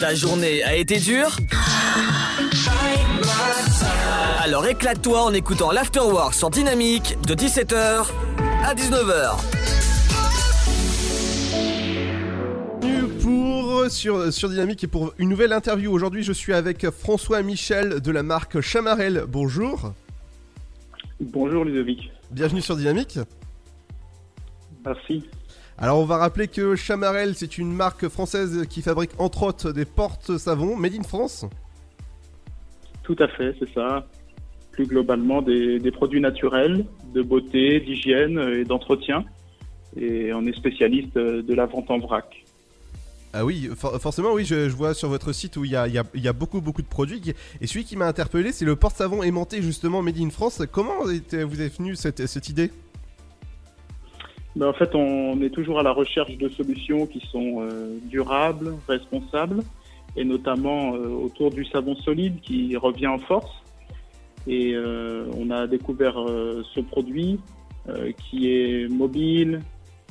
Ta journée a été dure Alors éclate-toi en écoutant l'Afterwork sur Dynamique de 17h à 19h. Pour sur, sur Dynamique et pour une nouvelle interview. Aujourd'hui, je suis avec François Michel de la marque Chamarel. Bonjour. Bonjour Ludovic. Bienvenue sur Dynamique. Merci. Alors on va rappeler que Chamarel c'est une marque française qui fabrique entre autres des portes savons made in France. Tout à fait, c'est ça. Plus globalement des, des produits naturels, de beauté, d'hygiène et d'entretien. Et on est spécialiste de la vente en vrac. Ah oui, for- forcément oui, je, je vois sur votre site où il y a, il y a- il y a beaucoup beaucoup de produits. Et celui qui m'a interpellé c'est le porte-savon aimanté justement made in France. Comment vous est venue cette, cette idée? En fait, on est toujours à la recherche de solutions qui sont euh, durables, responsables, et notamment euh, autour du savon solide qui revient en force. Et euh, on a découvert ce produit qui est mobile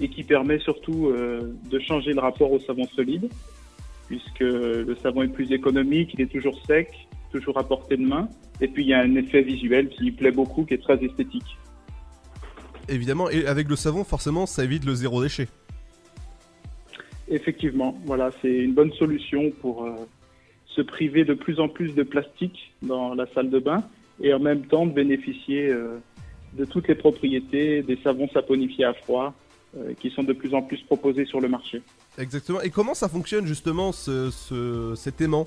et qui permet surtout de changer le rapport au savon solide, puisque le savon est plus économique, il est toujours sec, toujours à portée de main, et puis il y a un effet visuel qui plaît beaucoup, qui est très esthétique. Évidemment, et avec le savon forcément ça évite le zéro déchet. Effectivement, voilà, c'est une bonne solution pour euh, se priver de plus en plus de plastique dans la salle de bain et en même temps de bénéficier euh, de toutes les propriétés des savons saponifiés à froid euh, qui sont de plus en plus proposés sur le marché. Exactement. Et comment ça fonctionne justement ce, ce- cet aimant?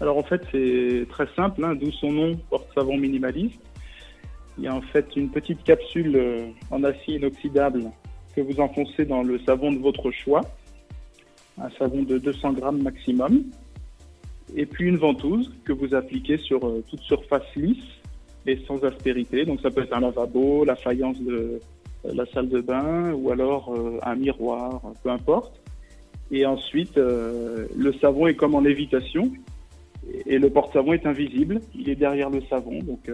Alors en fait, c'est très simple, hein, d'où son nom, porte-savon minimaliste. Il y a en fait une petite capsule euh, en acier inoxydable que vous enfoncez dans le savon de votre choix, un savon de 200 grammes maximum, et puis une ventouse que vous appliquez sur euh, toute surface lisse et sans aspérité. Donc ça peut être un lavabo, la faïence de euh, la salle de bain ou alors un miroir, peu importe. Et ensuite, le savon est comme en lévitation et le porte-savon est invisible, il est derrière le savon, donc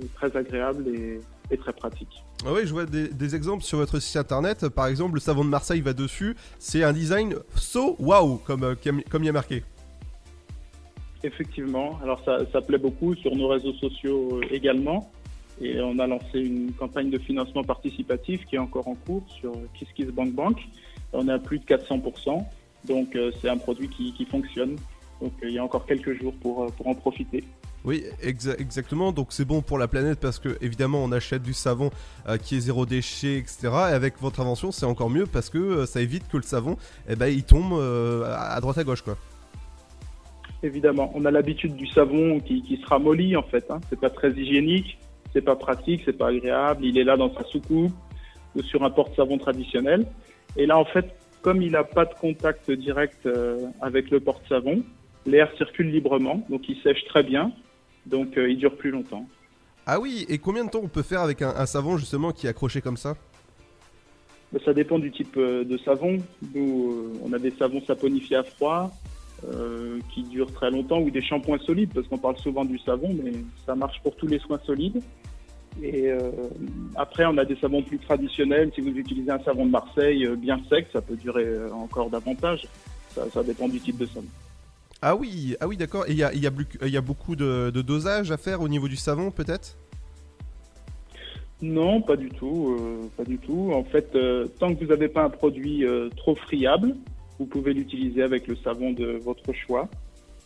c'est très agréable et, et très pratique. Ah oui, je vois des, des exemples sur votre site internet. Par exemple, le savon de Marseille va dessus. C'est un design so wow, comme, euh, comme il y a marqué. Effectivement, alors ça, ça plaît beaucoup sur nos réseaux sociaux euh, également, et on a lancé une campagne de financement participatif qui est encore en cours sur KissKissBankBank. On est à plus de 400%, donc euh, c'est un produit qui, qui fonctionne. Donc euh, il y a encore quelques jours pour, euh, pour en profiter. Oui, exa- exactement. Donc c'est bon pour la planète parce que évidemment on achète du savon euh, qui est zéro déchet, etc. Et avec votre invention, c'est encore mieux parce que euh, ça évite que le savon, eh ben, il tombe euh, à droite à gauche, quoi. Évidemment, on a l'habitude du savon qui, qui se ramollit en fait. Hein. C'est pas très hygiénique, c'est pas pratique, c'est pas agréable. Il est là dans sa soucoupe ou sur un porte-savon traditionnel. Et là, en fait, comme il n'a pas de contact direct avec le porte-savon, l'air circule librement, donc il sèche très bien, donc euh, il dure plus longtemps. Ah oui, et combien de temps on peut faire avec un, un savon justement qui est accroché comme ça? Mais ça dépend du type euh, de savon. Nous, euh, on a des savons saponifiés à froid euh, qui durent très longtemps ou des shampoings solides, parce qu'on parle souvent du savon, mais ça marche pour tous les soins solides. Et euh, après, on a des savons plus traditionnels. Si vous utilisez un savon de Marseille bien sec, ça peut durer encore davantage. Ça, ça dépend du type de savon. Ah oui, ah oui, d'accord. Et il y a, y, a, y a beaucoup de, de dosage à faire au niveau du savon, peut-être? Non, pas du tout, euh, pas du tout. En fait, euh, tant que vous n'avez pas un produit euh, trop friable, vous pouvez l'utiliser avec le savon de votre choix.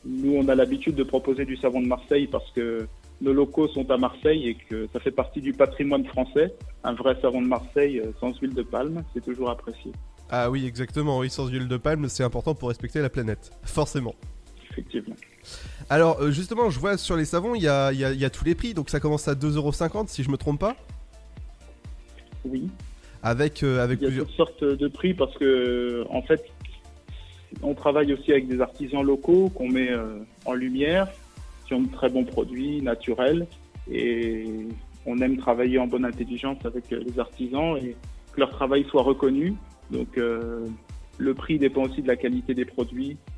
Nous, on a l'habitude de proposer du savon de Marseille parce que nos locaux sont à Marseille et que ça fait partie du patrimoine français. Un vrai savon de Marseille sans huile de palme, c'est toujours apprécié, Ah oui, exactement. Oui, sans huile de palme, c'est important pour respecter la planète. Forcément. Effectivement. Alors, euh, justement, je vois sur les savons, il y a, il y a- il y a tous les prix. Donc ça commence à 2,50€ si je me trompe pas. Oui, Avec, euh, avec il y a plusieurs. toutes sortes de prix parce que, en fait, on travaille aussi avec des artisans locaux qu'on met euh, en lumière, qui ont de très bons produits naturels et on aime travailler en bonne intelligence avec euh, les artisans et que leur travail soit reconnu. Donc, euh, le prix dépend aussi de la qualité des produits euh,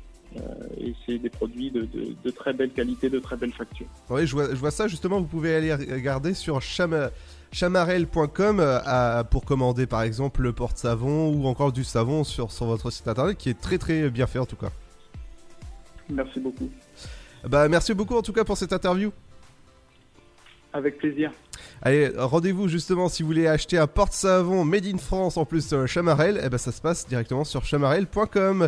et c'est des produits de, de- de très belle qualité, de très belle facture. Oui, je vois, je vois ça justement. Vous pouvez aller regarder sur chama- chamarel.com euh, pour commander par exemple le porte-savon ou encore du savon sur, sur votre site internet qui est très très bien fait en tout cas. Merci beaucoup. Bah merci beaucoup en tout cas pour cette interview. Avec plaisir. Allez, rendez-vous justement si vous voulez acheter un porte-savon made in France en plus de Chamarel, et eh ben ça se passe directement sur chamarel.com.